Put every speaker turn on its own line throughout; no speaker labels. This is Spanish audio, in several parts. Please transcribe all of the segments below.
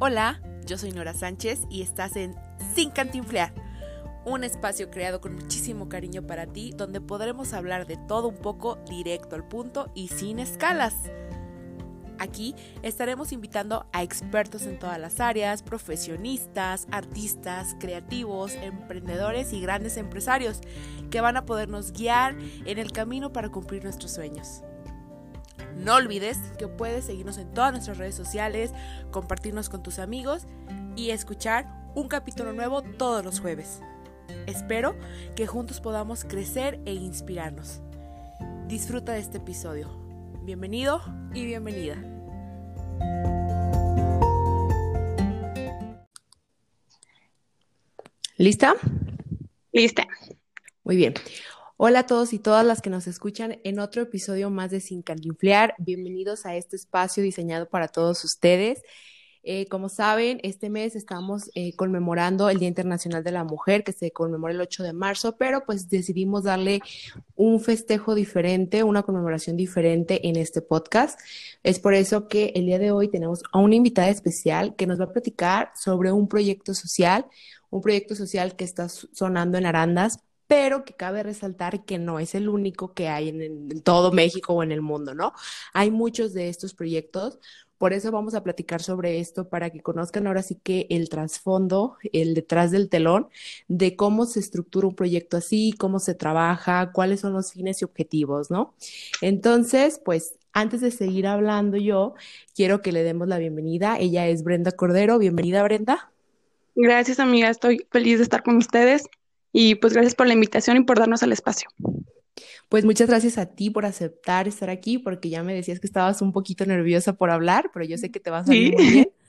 Hola, yo soy Nora Sánchez y estás en Sin Cantinflear, un espacio creado con muchísimo cariño para ti donde podremos hablar de todo un poco directo al punto y sin escalas. Aquí estaremos invitando a expertos en todas las áreas, profesionistas, artistas, creativos, emprendedores y grandes empresarios que van a podernos guiar en el camino para cumplir nuestros sueños. No olvides que puedes seguirnos en todas nuestras redes sociales, compartirnos con tus amigos y escuchar un capítulo nuevo todos los jueves. Espero que juntos podamos crecer e inspirarnos. Disfruta de este episodio. Bienvenido y bienvenida. ¿Lista?
Lista.
Muy bien. Hola a todos y todas las que nos escuchan en otro episodio más de Sin Cantinflear. Bienvenidos a este espacio diseñado para todos ustedes. Eh, como saben, este mes estamos eh, conmemorando el Día Internacional de la Mujer, que se conmemora el 8 de marzo, pero pues decidimos darle un festejo diferente, una conmemoración diferente en este podcast. Es por eso que el día de hoy tenemos a una invitada especial que nos va a platicar sobre un proyecto social, un proyecto social que está sonando en Arandas pero que cabe resaltar que no es el único que hay en, todo México o en el mundo, ¿no? Hay muchos de estos proyectos, por eso vamos a platicar sobre esto para que conozcan ahora sí que el trasfondo, el detrás del telón, de cómo se estructura un proyecto así, cómo se trabaja, cuáles son los fines y objetivos, ¿no? Entonces, pues antes de seguir hablando yo, quiero que le demos la bienvenida. Ella es Brenda Cordero. Bienvenida, Brenda.
Gracias, amiga. Estoy feliz de estar con ustedes. Y pues gracias por la invitación y por darnos el espacio.
Pues muchas gracias a ti por aceptar estar aquí, porque ya me decías que estabas un poquito nerviosa por hablar, pero yo sé que te vas a salir muy bien.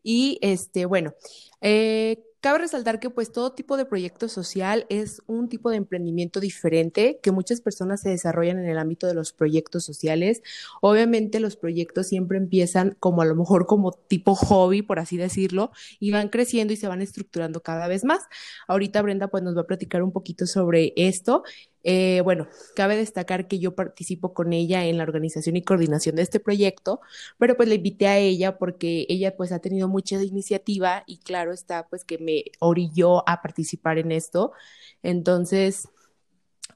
Y este, bueno, eh, Cabe resaltar que pues todo tipo de proyecto social es un tipo de emprendimiento diferente que muchas personas se desarrollan en el ámbito de los proyectos sociales. Obviamente los proyectos siempre empiezan como a lo mejor como tipo hobby, por así decirlo, y van creciendo y se van estructurando cada vez más. Ahorita Brenda pues nos va a platicar un poquito sobre esto eh, bueno, cabe destacar que yo participo con ella en la organización y coordinación de este proyecto, pero pues le invité a ella porque ella pues ha tenido mucha iniciativa y claro está pues que me orilló a participar en esto. Entonces,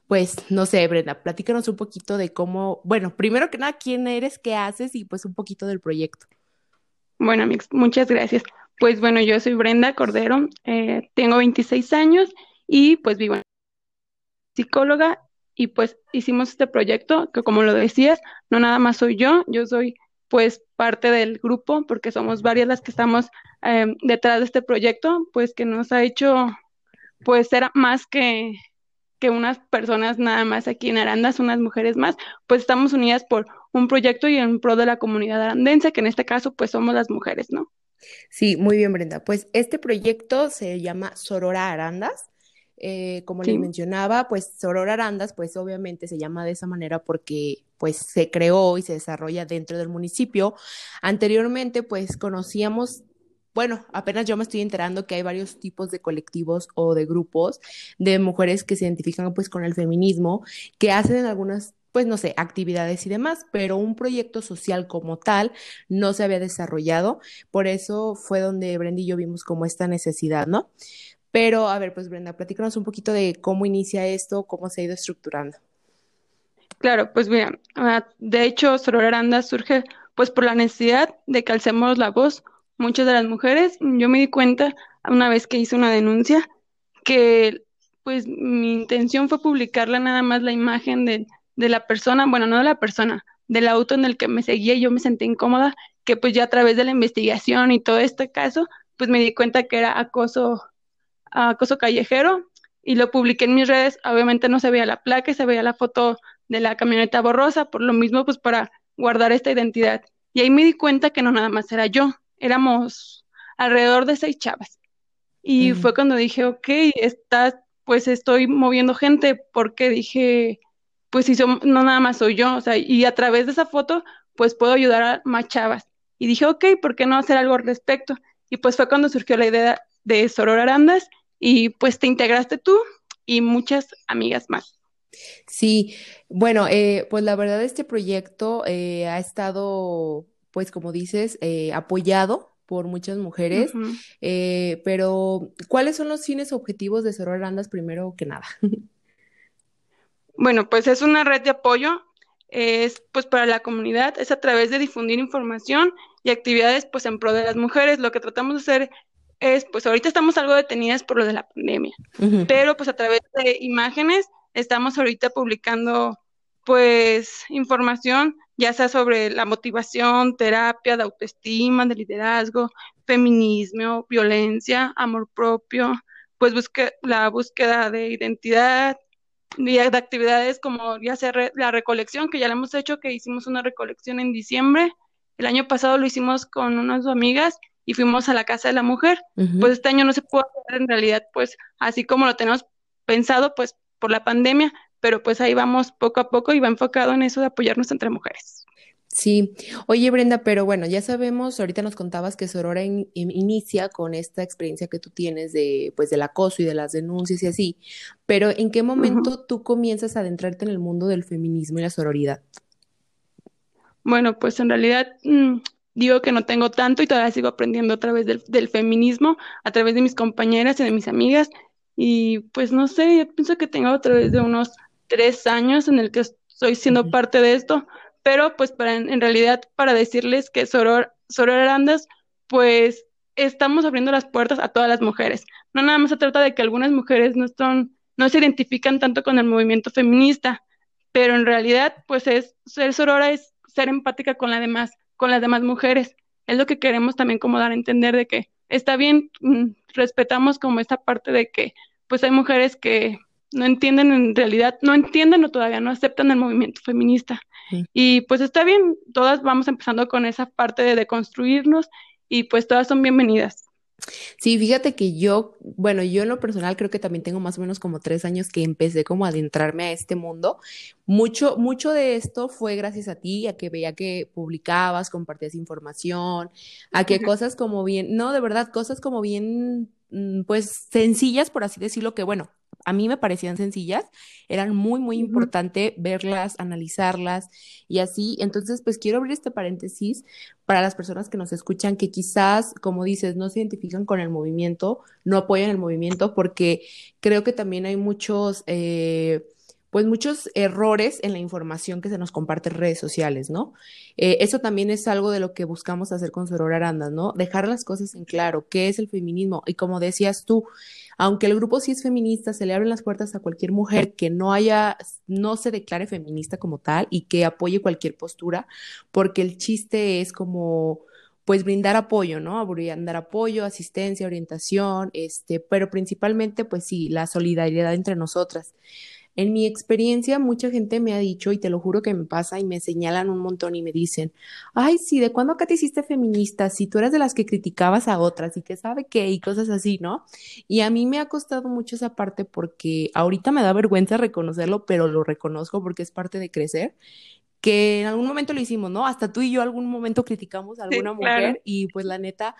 pues no sé, Brenda, platícanos un poquito de cómo, bueno, primero que nada, quién eres, qué haces y pues un poquito del proyecto.
Bueno, amigos, muchas gracias. Pues bueno, yo soy Brenda Cordero, eh, tengo 26 años y pues vivo psicóloga y pues hicimos este proyecto que como lo decías, no nada más soy yo, yo soy pues parte del grupo porque somos varias las que estamos em, detrás de este proyecto, pues que nos ha hecho pues ser más que, que unas personas nada más aquí en Arandas, unas mujeres más, pues estamos unidas por un proyecto y en pro de la comunidad arandense, que en este caso pues somos las mujeres, ¿no?
Sí, muy bien, Brenda. Pues este proyecto se llama Sorora Arandas eh, como les mencionaba, pues Soror Arandas, pues obviamente se llama de esa manera porque pues se creó y se desarrolla dentro del municipio. Anteriormente, pues conocíamos bueno, apenas yo me estoy enterando que hay varios tipos de colectivos o de grupos de mujeres que se identifican pues con el feminismo, que hacen algunas pues no sé, actividades y demás, pero un proyecto social como tal no se había desarrollado, por eso fue donde Brenda y yo vimos como esta necesidad, ¿no? Pero, a ver, pues Brenda, platícanos un poquito de cómo inicia esto, cómo se ha ido estructurando.
Claro, pues mira, ah, de hecho, Soror Aranda surge pues por la necesidad de que alcemos la voz muchas de las mujeres. Yo me di cuenta una vez que hice una denuncia que pues mi intención fue publicarla nada más la imagen de, de la persona, bueno, no de la persona, del auto en el que me seguía y yo me sentí incómoda, que pues ya a través de la investigación y todo este caso, pues me di cuenta que era acoso acoso callejero y lo publiqué en mis redes. Obviamente no se veía la placa, se veía la foto de la camioneta borrosa, por lo mismo, pues para guardar esta identidad. Y ahí me di cuenta que no nada más era yo, éramos alrededor de seis chavas. Y fue cuando dije, ok, está, pues estoy moviendo gente, porque dije, pues si son, no nada más soy yo, o sea, y a través de esa foto, pues puedo ayudar a más chavas. Y dije, ok, ¿por qué no hacer algo al respecto? Y pues fue cuando surgió la idea de Soror Arandas y pues te integraste tú y muchas amigas más.
Sí, bueno, eh, pues la verdad este proyecto eh, ha estado, pues como dices, eh, apoyado por muchas mujeres, eh, pero ¿cuáles son los fines objetivos de Soror Arandas primero que nada?
Bueno, pues es una red de apoyo, es pues para la comunidad, es a través de difundir información y actividades pues en pro de las mujeres. Lo que tratamos de hacer es, pues ahorita estamos algo detenidas por lo de la pandemia, pero pues a través de imágenes estamos ahorita publicando pues información, ya sea sobre la motivación, terapia, de autoestima, de liderazgo, feminismo, violencia, amor propio, pues busque, la búsqueda de identidad, y de actividades como ya sea la recolección, que ya la hemos hecho, que hicimos una recolección en diciembre, el año pasado lo hicimos con unas amigas y fuimos a la casa de la mujer, pues este año no se pudo hacer en realidad, pues así como lo tenemos pensado, pues por la pandemia, pero pues ahí vamos poco a poco y va enfocado en eso de apoyarnos entre mujeres.
Sí, oye Brenda, pero bueno, ya sabemos, ahorita nos contabas que Sorora inicia con esta experiencia que tú tienes de, pues, del acoso y de las denuncias y así, pero ¿en qué momento tú comienzas a adentrarte en el mundo del feminismo y la sororidad?
Bueno, pues en realidad mm, digo que no tengo tanto y todavía sigo aprendiendo a través del, del, feminismo, a través de mis compañeras y de mis amigas, y pues no sé, yo pienso que tengo a través de unos tres años en el que estoy siendo parte de esto. Pero pues para, en, realidad para decirles que Soror, Soror Arandas, pues estamos abriendo las puertas a todas las mujeres. No nada más se trata de que algunas mujeres no son, no se identifican tanto con el movimiento feminista, pero en realidad, pues es ser sorora es ser empática con la demás, con las demás mujeres. Es lo que queremos también como dar a entender de que está bien, mm, respetamos como esta parte de que pues hay mujeres que no entienden en realidad, no entienden o todavía no aceptan el movimiento feminista. Y pues está bien, todas vamos empezando con esa parte de deconstruirnos y pues todas son bienvenidas.
Sí, fíjate que yo, bueno, yo en lo personal creo que también tengo más o menos como tres años que empecé como a adentrarme a este mundo. Mucho, mucho de esto fue gracias a ti, a que veía que publicabas, compartías información, a que cosas como bien, no, de verdad, cosas como bien, mm, pues sencillas, por así decirlo, que bueno, a mí me parecían sencillas, eran muy, muy importante verlas, analizarlas y así. Entonces, pues quiero abrir este paréntesis para las personas que nos escuchan que quizás, como dices, no se identifican con el movimiento, no apoyan el movimiento, porque creo que también hay muchos... Eh, pues muchos errores en la información que se nos comparte en redes sociales, ¿no? Eh, eso también es algo de lo que buscamos hacer con Soror Aranda, ¿no? Dejar las cosas en claro, qué es el feminismo. Y como decías tú, aunque el grupo sí es feminista, se le abren las puertas a cualquier mujer que no haya, no se declare feminista como tal y que apoye cualquier postura, porque el chiste es como pues brindar apoyo, ¿no? Brindar apoyo, asistencia, orientación, este, pero principalmente, pues sí, la solidaridad entre nosotras. En mi experiencia, mucha gente me ha dicho, y te lo juro que me pasa, y me señalan un montón y me dicen, ay, sí, ¿de cuándo acá te hiciste feminista? Si tú eras de las que criticabas a otras y que sabe qué, y cosas así, ¿no? Y a mí me ha costado mucho esa parte porque ahorita me da vergüenza reconocerlo, pero lo reconozco porque es parte de crecer que en algún momento lo hicimos, ¿no? Hasta tú y yo algún momento criticamos a alguna mujer y pues la neta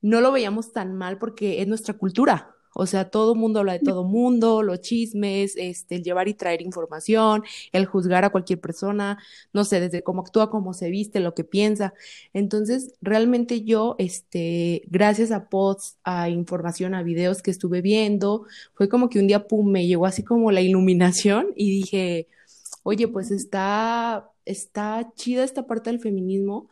no lo veíamos tan mal porque es nuestra cultura, o sea, todo mundo habla de todo mundo, los chismes, este, el llevar y traer información, el juzgar a cualquier persona, no sé, desde cómo actúa, cómo se viste, lo que piensa. Entonces, realmente yo, este, gracias a posts, a información, a videos que estuve viendo, fue como que un día, pum, me llegó así como la iluminación y dije, oye, pues está, está chida esta parte del feminismo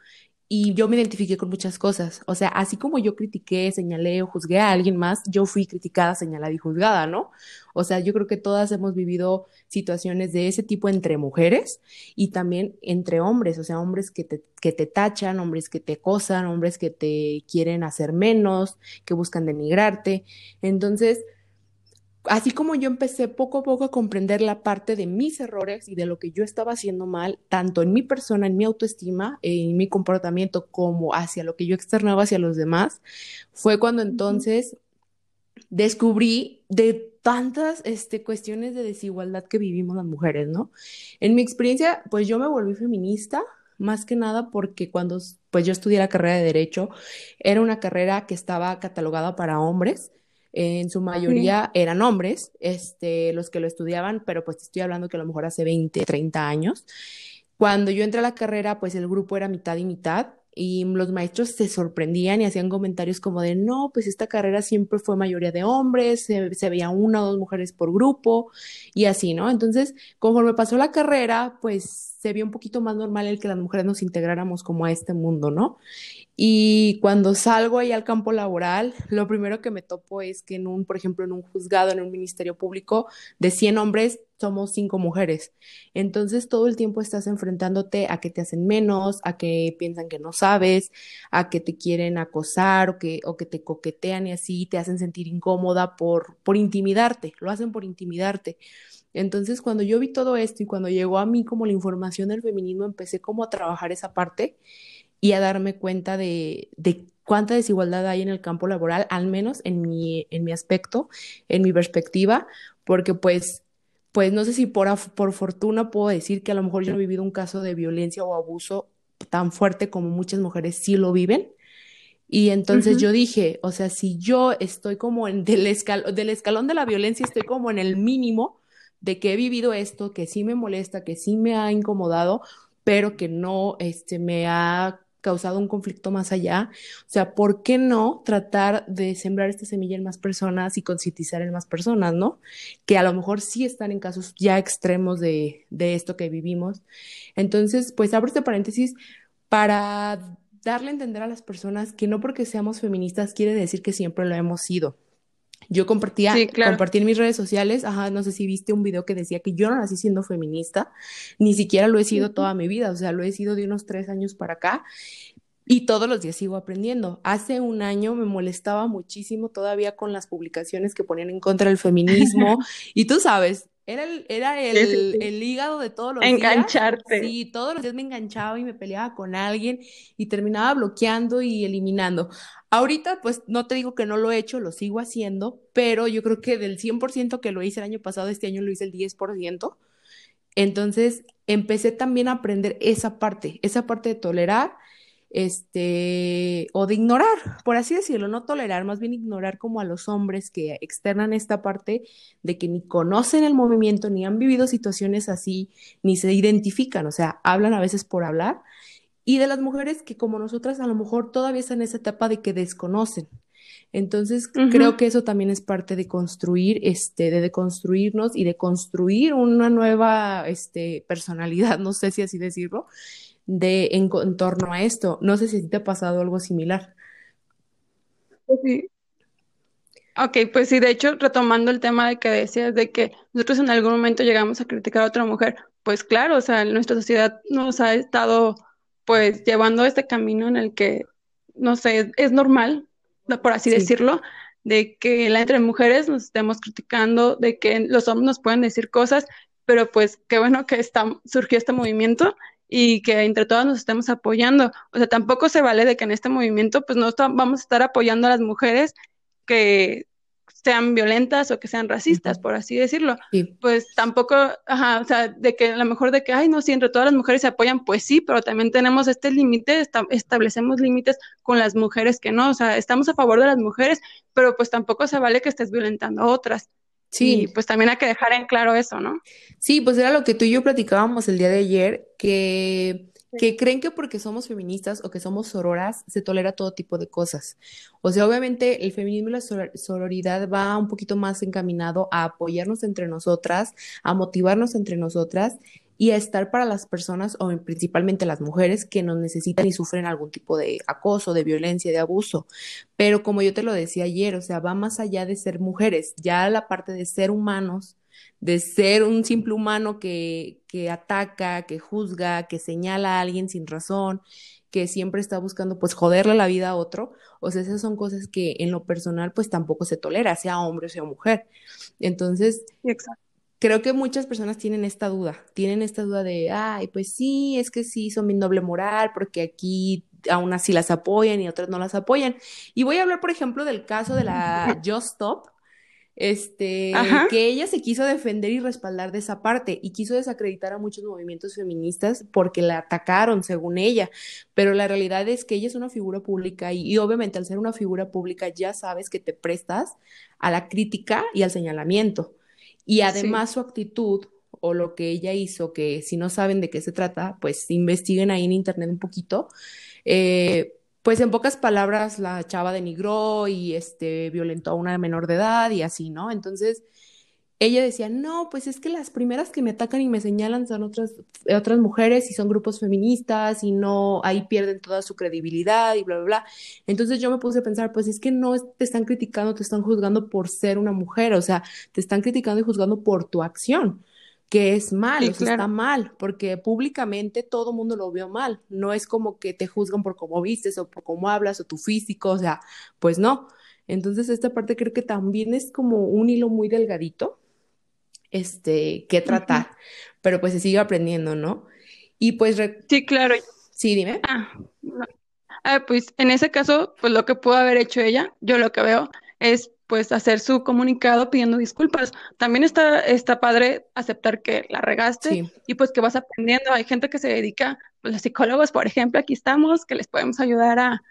y yo me identifiqué con muchas cosas. O sea, así como yo critiqué, señalé o juzgué a alguien más, yo fui criticada, señalada y juzgada, ¿no? O sea, yo creo que todas hemos vivido situaciones de ese tipo entre mujeres y también entre hombres, o sea, hombres que te, que te tachan, hombres que te acosan, hombres que te quieren hacer menos, que buscan denigrarte. Entonces, así como yo empecé poco a poco a comprender la parte de mis errores y de lo que yo estaba haciendo mal, tanto en mi persona, en mi autoestima, en mi comportamiento, como hacia lo que yo externaba hacia los demás, fue cuando entonces descubrí de tantas este, cuestiones de desigualdad que vivimos las mujeres, ¿no? En mi experiencia, pues yo me volví feminista, más que nada porque cuando pues yo estudié la carrera de derecho, era una carrera que estaba catalogada para hombres, en su mayoría eran hombres, este, los que lo estudiaban, pero pues estoy hablando que a lo mejor hace 20, 30 años. Cuando yo entré a la carrera, pues el grupo era mitad y mitad. y los maestros se sorprendían y hacían comentarios como de, no, pues esta carrera siempre fue mayoría de hombres, se, se veía una o dos mujeres por grupo y así, ¿no? Entonces, conforme pasó la carrera, pues se vio un poquito más normal el que las mujeres nos integráramos como a este mundo, ¿no? Y cuando salgo ahí al campo laboral, lo primero que me topo es que en un, por ejemplo, en un juzgado, en un ministerio público, de 100 hombres, somos 5 mujeres. Entonces todo el tiempo estás enfrentándote a que te hacen menos, a que piensan que no sabes, a que te quieren acosar o que, o que te coquetean y así te hacen sentir incómoda por, por intimidarte, lo hacen por intimidarte. Entonces, cuando yo vi todo esto y cuando llegó a mí como la información del feminismo, empecé como a trabajar esa parte y a darme cuenta de, de cuánta desigualdad hay en el campo laboral, al menos en mi, en mi aspecto, en mi perspectiva, porque pues, pues no sé si por, por fortuna puedo decir que a lo mejor yo no he vivido un caso de violencia o abuso tan fuerte como muchas mujeres sí lo viven. Y entonces yo dije, o sea, si yo estoy como en del, del escalón de la violencia, estoy como en el mínimo de que he vivido esto, que sí me molesta, que sí me ha incomodado, pero que no este, me ha causado un conflicto más allá. O sea, ¿por qué no tratar de sembrar esta semilla en más personas y concientizar en más personas, ¿no? Que a lo mejor sí están en casos ya extremos de, de esto que vivimos. Entonces, pues abro este paréntesis para darle a entender a las personas que no porque seamos feministas quiere decir que siempre lo hemos sido. Yo compartía, compartí en mis redes sociales, ajá, no sé si viste un video que decía que yo no nací siendo feminista, ni siquiera lo he sido toda mi vida, o sea, lo he sido de unos tres años para acá y todos los días sigo aprendiendo. Hace un año me molestaba muchísimo todavía con las publicaciones que ponían en contra del feminismo y tú sabes, era el, era el, el hígado de todos los
días. Engancharte.
Sí, todos los días me enganchaba y me peleaba con alguien y terminaba bloqueando y eliminando. Ahorita, pues no te digo que no lo he hecho, lo sigo haciendo, pero yo creo que del 100% que lo hice el año pasado, este año lo hice el 10%. Entonces, empecé también a aprender esa parte, esa parte de tolerar este, o de ignorar, por así decirlo, no tolerar, más bien ignorar como a los hombres que externan esta parte de que ni conocen el movimiento, ni han vivido situaciones así, ni se identifican, o sea, hablan a veces por hablar, y de las mujeres que como nosotras a lo mejor todavía están en esa etapa de que desconocen. Entonces, creo que eso también es parte de construir, este, de deconstruirnos y de construir una nueva, este, personalidad, no sé si así decirlo, de en, torno a esto. No sé si te ha pasado algo similar.
Pues sí. Ok, pues sí, de hecho, retomando el tema de que decías de que nosotros en algún momento llegamos a criticar a otra mujer, pues claro, o sea, nuestra sociedad nos ha estado pues llevando este camino en el que, no sé, es normal, por así decirlo, de que entre mujeres nos estemos criticando, de que los hombres nos pueden decir cosas, pero pues qué bueno que está, surgió este movimiento y que entre todas nos estemos apoyando. O sea, tampoco se vale de que en este movimiento pues no vamos a estar apoyando a las mujeres que sean violentas o que sean racistas, por así decirlo. Pues tampoco, ajá, o sea, de que a lo mejor de que, ay, no, si entre todas las mujeres se apoyan, pues sí, pero también tenemos este límite, establecemos límites con las mujeres que no, o sea, estamos a favor de las mujeres, pero pues tampoco se vale que estés violentando a otras. Sí. pues también hay que dejar en claro eso, ¿no?
Sí, pues era lo que tú y yo platicábamos el día de ayer, que, que creen que porque somos feministas o que somos sororas se tolera todo tipo de cosas. O sea, obviamente el feminismo y la sororidad va un poquito más encaminado a apoyarnos entre nosotras, a motivarnos entre nosotras y a estar para las personas o principalmente las mujeres que nos necesitan y sufren algún tipo de acoso, de violencia, de abuso. Pero como yo te lo decía ayer, o sea, va más allá de ser mujeres, ya la parte de ser humanos, de ser un simple humano que, que ataca, que juzga, que señala a alguien sin razón, que siempre está buscando pues joderle la vida a otro, o sea, esas son cosas que en lo personal pues tampoco se tolera, sea hombre o sea mujer. Entonces, Exacto creo que muchas personas tienen esta duda, tienen esta duda de, ay, pues sí, es que sí, son mi doble moral, porque aquí aún así las apoyan y otras no las apoyan. Y voy a hablar, por ejemplo, del caso de la Just Stop, este, que ella se quiso defender y respaldar de esa parte y quiso desacreditar a muchos movimientos feministas porque la atacaron, según ella. Pero la realidad es que ella es una figura pública y, y obviamente al ser una figura pública ya sabes que te prestas a la crítica y al señalamiento. Y además su actitud o lo que ella hizo, que si no saben de qué se trata, pues investiguen ahí en internet un poquito. Eh, pues en pocas palabras la chava denigró y este violentó a una menor de edad y así, ¿no? Entonces, ella decía, no, pues es que las primeras que me atacan y me señalan son otras, otras mujeres y son grupos feministas y no, ahí pierden toda su credibilidad y bla, bla, bla. Entonces yo me puse a pensar, pues es que no te están criticando, te están juzgando por ser una mujer, o sea, te están criticando y juzgando por tu acción, que es mal, o sea, está mal, porque públicamente todo el mundo lo vio mal. No es como que te juzgan por cómo vistes o por cómo hablas o tu físico, o sea, pues no. Entonces esta parte creo que también es como un hilo muy delgadito este, que tratar, pero pues se sigue aprendiendo, ¿no? Y pues...
Sí, claro.
Sí, dime.
Ah, ah, pues en ese caso, pues lo que pudo haber hecho ella, yo lo que veo es pues hacer su comunicado pidiendo disculpas. También está, está padre aceptar que la regaste y pues que vas aprendiendo. Hay gente que se dedica, pues los psicólogos, por ejemplo, aquí estamos, que les podemos ayudar a,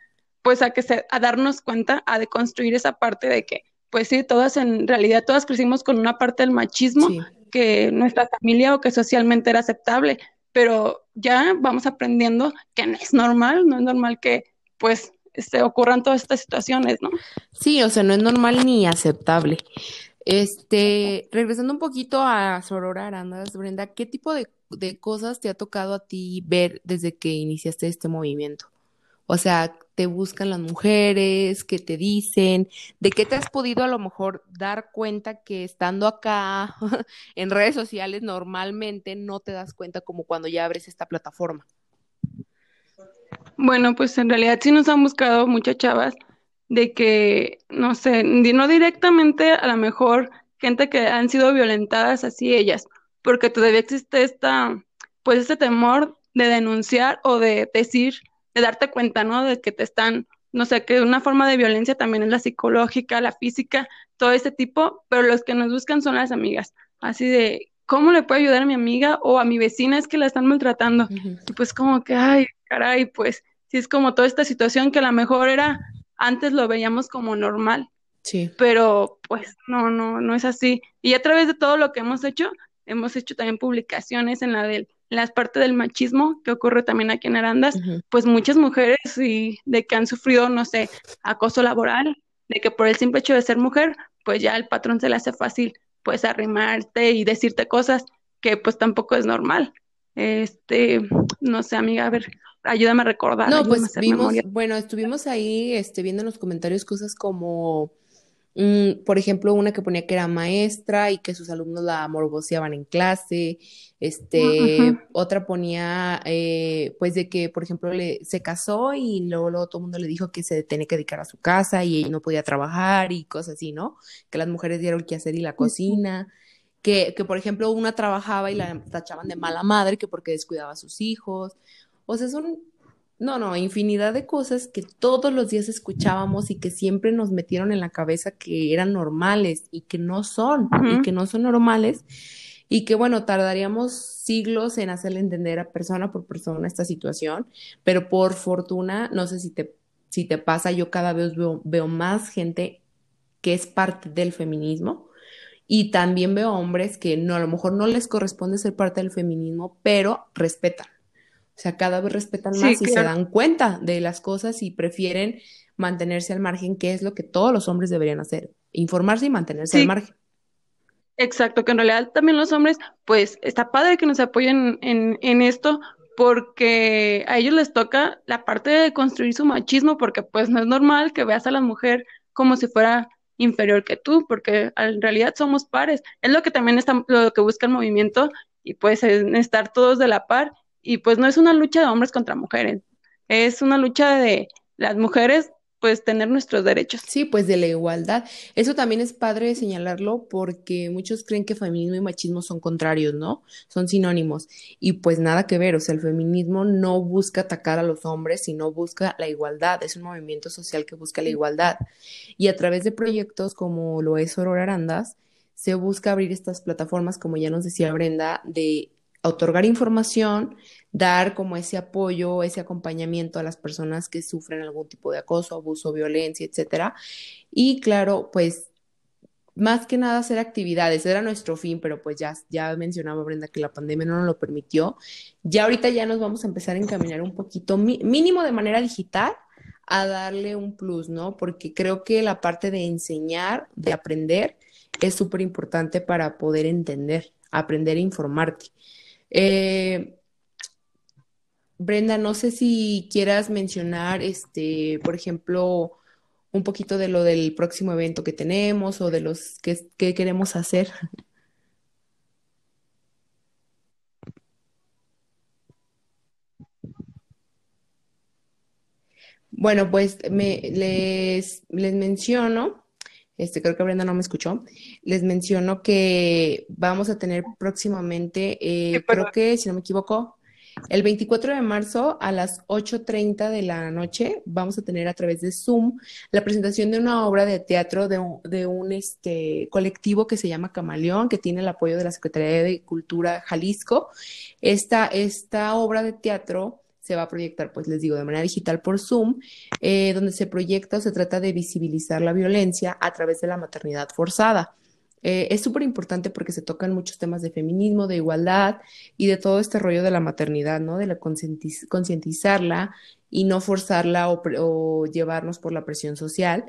pues a que se, a darnos cuenta, a deconstruir esa parte de que pues sí, todas en realidad, todas crecimos con una parte del machismo que nuestra familia o que socialmente era aceptable, pero ya vamos aprendiendo que no es normal, no es normal que pues se este, ocurran todas estas situaciones, ¿no?
Sí, o sea, no es normal ni aceptable. Este, regresando un poquito a Sorora Arandas, Brenda, ¿qué tipo de, de cosas te ha tocado a ti ver desde que iniciaste este movimiento? O sea, te buscan las mujeres, qué te dicen, de qué te has podido a lo mejor dar cuenta que estando acá en redes sociales normalmente no te das cuenta como cuando ya abres esta plataforma.
Bueno, pues en realidad sí nos han buscado muchas chavas de que, no sé, no directamente a lo mejor gente que han sido violentadas así ellas, porque todavía existe esta, pues este temor de denunciar o de decir de darte cuenta, ¿no? De que te están, no sé, que una forma de violencia también es la psicológica, la física, todo ese tipo, pero los que nos buscan son las amigas, así de, ¿cómo le puedo ayudar a mi amiga o a mi vecina es que la están maltratando? Y pues como que, ay, caray, pues sí es como toda esta situación que a lo mejor era, antes lo veíamos como normal.
Sí.
Pero pues no, no, no es así. Y a través de todo lo que hemos hecho, hemos hecho también publicaciones en la del las partes del machismo que ocurre también aquí en Arandas, pues muchas mujeres y de que han sufrido, no sé, acoso laboral, de que por el simple hecho de ser mujer, pues ya el patrón se le hace fácil pues arrimarte y decirte cosas que pues tampoco es normal. Este, no sé, amiga, a ver, ayúdame a recordar.
No, pues vimos, bueno, estuvimos ahí este, viendo en los comentarios cosas como Mm, por ejemplo, una que ponía que era maestra y que sus alumnos la morboseaban en clase. Este, otra ponía, eh, pues, de que, por ejemplo, le, se casó y luego, todo el mundo le dijo que se tenía que dedicar a su casa y ella no podía trabajar y cosas así, ¿no? Que las mujeres dieron que hacer y la cocina. Que, que, por ejemplo, una trabajaba y la tachaban de mala madre que porque descuidaba a sus hijos. O sea, son no, no, infinidad de cosas que todos los días escuchábamos y que siempre nos metieron en la cabeza que eran normales y que no son, y que no son normales, y que bueno, tardaríamos siglos en hacerle entender a persona por persona esta situación, pero por fortuna, no sé si te, si te pasa, yo cada vez veo, veo más gente que es parte del feminismo. Y también veo hombres que no, a lo mejor no les corresponde ser parte del feminismo, pero respetan o sea, cada vez respetan más y se dan cuenta de las cosas y prefieren mantenerse al margen, que es lo que todos los hombres deberían hacer, informarse y mantenerse al margen.
Exacto, que en realidad también los hombres, pues está padre que nos apoyen en, en esto, porque a ellos les toca la parte de construir su machismo, porque pues no es normal que veas a la mujer como si fuera inferior que tú, porque en realidad somos pares. Es lo que también está, lo que busca el movimiento y pues estar todos de la par y pues no es una lucha de hombres contra mujeres, es una lucha de las mujeres pues tener nuestros derechos.
Sí, pues de la igualdad. Eso también es padre señalarlo porque muchos creen que feminismo y machismo son contrarios, ¿no? Son sinónimos. Y pues nada que ver, o sea, el feminismo no busca atacar a los hombres, sino busca la igualdad. Es un movimiento social que busca la igualdad. Y a través de proyectos como lo es Aurora Arandas, se busca abrir estas plataformas, como ya nos decía Brenda, de otorgar información, dar como ese apoyo, ese acompañamiento a las personas que sufren algún tipo de acoso, abuso, violencia, etcétera. Y claro, pues más que nada hacer actividades, era nuestro fin, pero pues ya, ya mencionaba Brenda que la pandemia no nos lo permitió. Ya ahorita ya nos vamos a empezar a encaminar un poquito, mínimo de manera digital, a darle un plus, ¿no? Porque creo que la parte de enseñar, de aprender, es súper importante para poder entender, aprender a informarte. Eh, Brenda, no sé si quieras mencionar, este, por ejemplo, un poquito de lo del próximo evento que tenemos o de los que, queremos hacer. Bueno, pues me, les, les menciono, este, creo que Brenda no me escuchó, les menciono que vamos a tener próximamente, eh, creo que, si no me equivoco, el 24 de marzo a las 8.30 de la noche vamos a tener a través de Zoom la presentación de una obra de teatro de un, de un este, colectivo que se llama Camaleón, que tiene el apoyo de la Secretaría de Cultura Jalisco. Esta, esta obra de teatro se va a proyectar, pues les digo, de manera digital por Zoom, eh, donde se proyecta o se trata de visibilizar la violencia a través de la maternidad forzada. Eh, es súper importante porque se tocan muchos temas de feminismo, de igualdad y de todo este rollo de la maternidad, ¿no? De la concientizarla y no forzarla o, llevarnos por la presión social.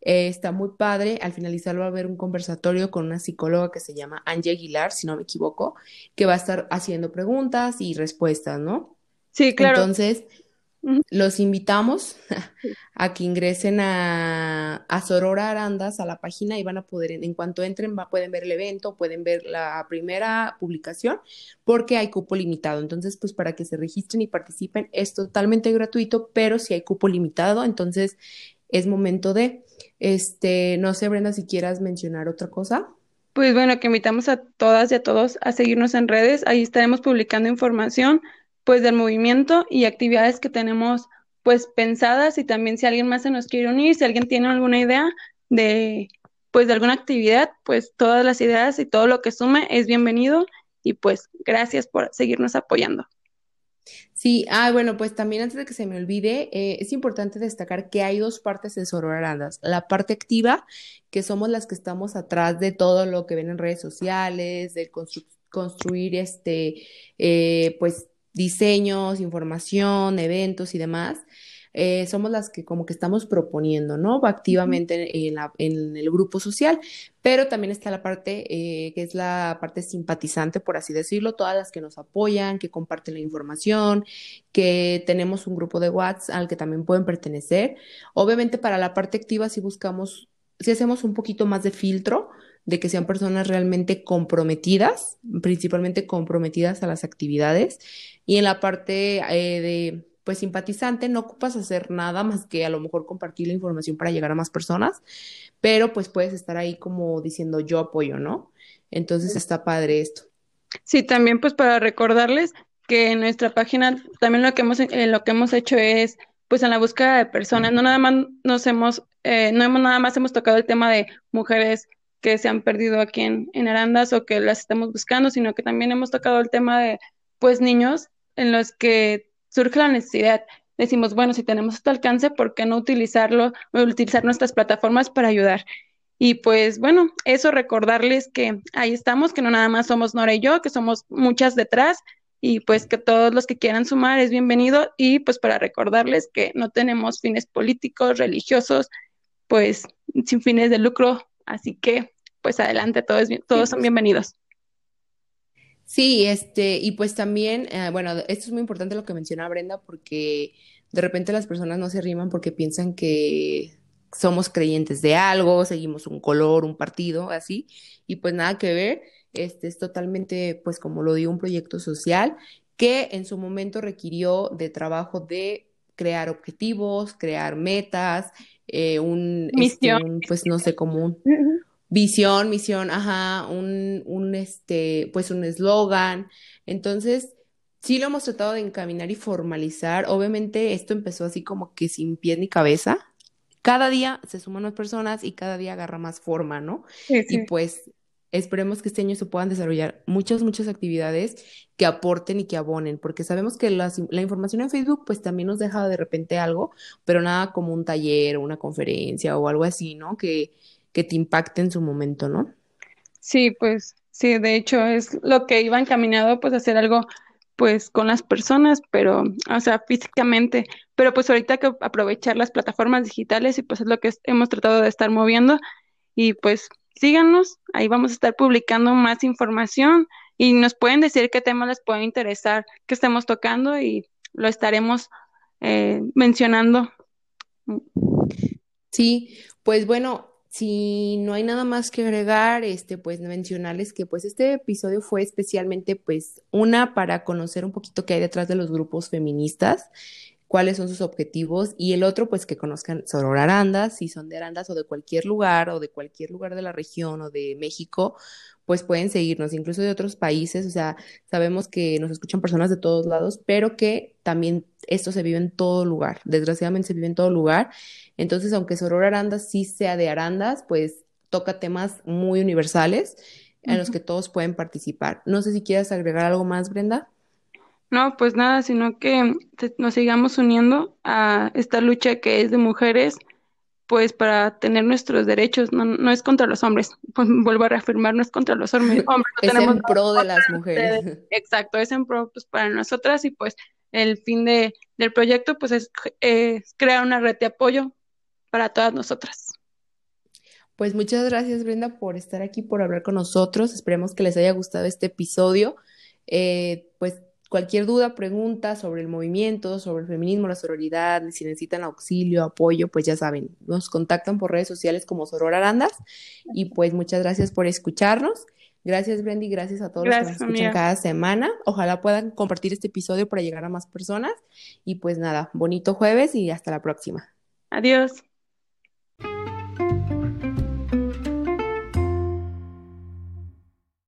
Eh, está muy padre. Al finalizar va a haber un conversatorio con una psicóloga que se llama Angie Aguilar, si no me equivoco, que va a estar haciendo preguntas y respuestas, ¿no?
Sí, claro.
Entonces, los invitamos a que ingresen a, a, Sorora Arandas, a la página, y van a poder, en cuanto entren, va, pueden ver el evento, pueden ver la primera publicación, porque hay cupo limitado. Entonces, pues para que se registren y participen, es totalmente gratuito, pero si hay cupo limitado, entonces es momento de, este, no sé, Brenda, si quieras mencionar otra cosa.
Pues bueno, que invitamos a todas y a todos a seguirnos en redes, ahí estaremos publicando información pues del movimiento y actividades que tenemos pues pensadas y también si alguien más se nos quiere unir, si alguien tiene alguna idea de pues de alguna actividad, pues todas las ideas y todo lo que sume es bienvenido y pues gracias por seguirnos apoyando.
Sí, ah, bueno, pues también antes de que se me olvide, eh, es importante destacar que hay dos partes de Sororarandas. La parte activa, que somos las que estamos atrás de todo lo que ven en redes sociales, de construir este, eh, pues diseños, información, eventos y demás, eh, somos las que como que estamos proponiendo, ¿no? Activamente en, en el grupo social, pero también está la parte eh, que es la parte simpatizante, por así decirlo, todas las que nos apoyan, que comparten la información, que tenemos un grupo de WhatsApp al que también pueden pertenecer. Obviamente para la parte activa si buscamos, si hacemos un poquito más de filtro, de que sean personas realmente comprometidas, principalmente comprometidas a las actividades. Y en la parte eh, de, pues, simpatizante, no ocupas hacer nada más que a lo mejor compartir la información para llegar a más personas, pero pues puedes estar ahí como diciendo yo apoyo, ¿no? Entonces está padre esto.
Sí, también pues para recordarles que en nuestra página también lo que hemos, eh, lo que hemos hecho es pues en la búsqueda de personas, no nada más nos hemos, eh, no hemos nada más hemos tocado el tema de mujeres que se han perdido aquí en, en Arandas o que las estamos buscando, sino que también hemos tocado el tema de, pues, niños en los que surge la necesidad. Decimos, bueno, si tenemos este alcance, ¿por qué no utilizarlo, utilizar nuestras plataformas para ayudar? Y pues bueno, eso recordarles que ahí estamos, que no nada más somos Nora y yo, que somos muchas detrás y pues que todos los que quieran sumar es bienvenido y pues para recordarles que no tenemos fines políticos, religiosos, pues sin fines de lucro, Así que, pues adelante, todos, todos son pues. bienvenidos.
Sí, este, y pues también, eh, bueno, esto es muy importante lo que menciona Brenda, porque de repente las personas no se riman porque piensan que somos creyentes de algo, seguimos un color, un partido, así, y pues nada que ver, este es totalmente, pues como lo digo, un proyecto social que en su momento requirió de trabajo de crear objetivos, crear metas, eh, un, este, misión. pues no sé, como un visión, misión, ajá, un, un este, pues un eslogan. Entonces, sí lo hemos tratado de encaminar y formalizar. Obviamente esto empezó así como que sin pie ni cabeza. Cada día se suman más personas y cada día agarra más forma, ¿no? Y pues esperemos que este año se puedan desarrollar muchas, muchas actividades que aporten y que abonen, porque sabemos que la información en Facebook pues también nos deja de repente algo, pero nada como un taller o una conferencia o algo así, ¿no? Que, que te impacte en su momento, ¿no?
Sí, pues sí, de hecho es lo que iba encaminado pues hacer algo pues con las personas, pero, o sea, físicamente, pero pues ahorita que aprovechar las plataformas digitales y pues es lo que hemos tratado de estar moviendo y pues síganos, ahí vamos a estar publicando más información y nos pueden decir qué temas les puede interesar que estemos tocando y lo estaremos eh, mencionando.
Sí, pues bueno, si no hay nada más que agregar, este, pues mencionarles que pues este episodio fue especialmente pues una para conocer un poquito qué hay detrás de los grupos feministas, cuáles son sus objetivos y el otro pues que conozcan Soror Arandas, si son de Arandas o de cualquier lugar o de cualquier lugar de la región o de México, pues pueden seguirnos, incluso de otros países, o sea, sabemos que nos escuchan personas de todos lados, pero que también esto se vive en todo lugar, desgraciadamente se vive en todo lugar entonces, aunque Soror Arandas sí sea de Arandas, pues toca temas muy universales en los que todos pueden participar. No sé si quieres agregar algo más, Brenda.
No, pues nada, sino que nos sigamos uniendo a esta lucha que es de mujeres, pues para tener nuestros derechos, no, no es contra los hombres, pues vuelvo a reafirmar, no es contra los hombres,
es en pro de las mujeres.
exacto, es en pro pues, para nosotras y pues el fin de, del proyecto pues es, es crear una red de apoyo para todas nosotras.
Pues muchas gracias Brenda por estar aquí, por hablar con nosotros. Esperemos que les haya gustado este episodio. Eh, pues cualquier duda, pregunta sobre el movimiento, sobre el feminismo, la sororidad, si necesitan auxilio, apoyo, pues ya saben, nos contactan por redes sociales como Soror Arandas. Y pues muchas gracias por escucharnos. Gracias, Brenda, y gracias a todos los que nos escuchan cada semana. Ojalá puedan compartir este episodio para llegar a más personas. Y pues nada, bonito jueves y hasta la próxima.
Adiós.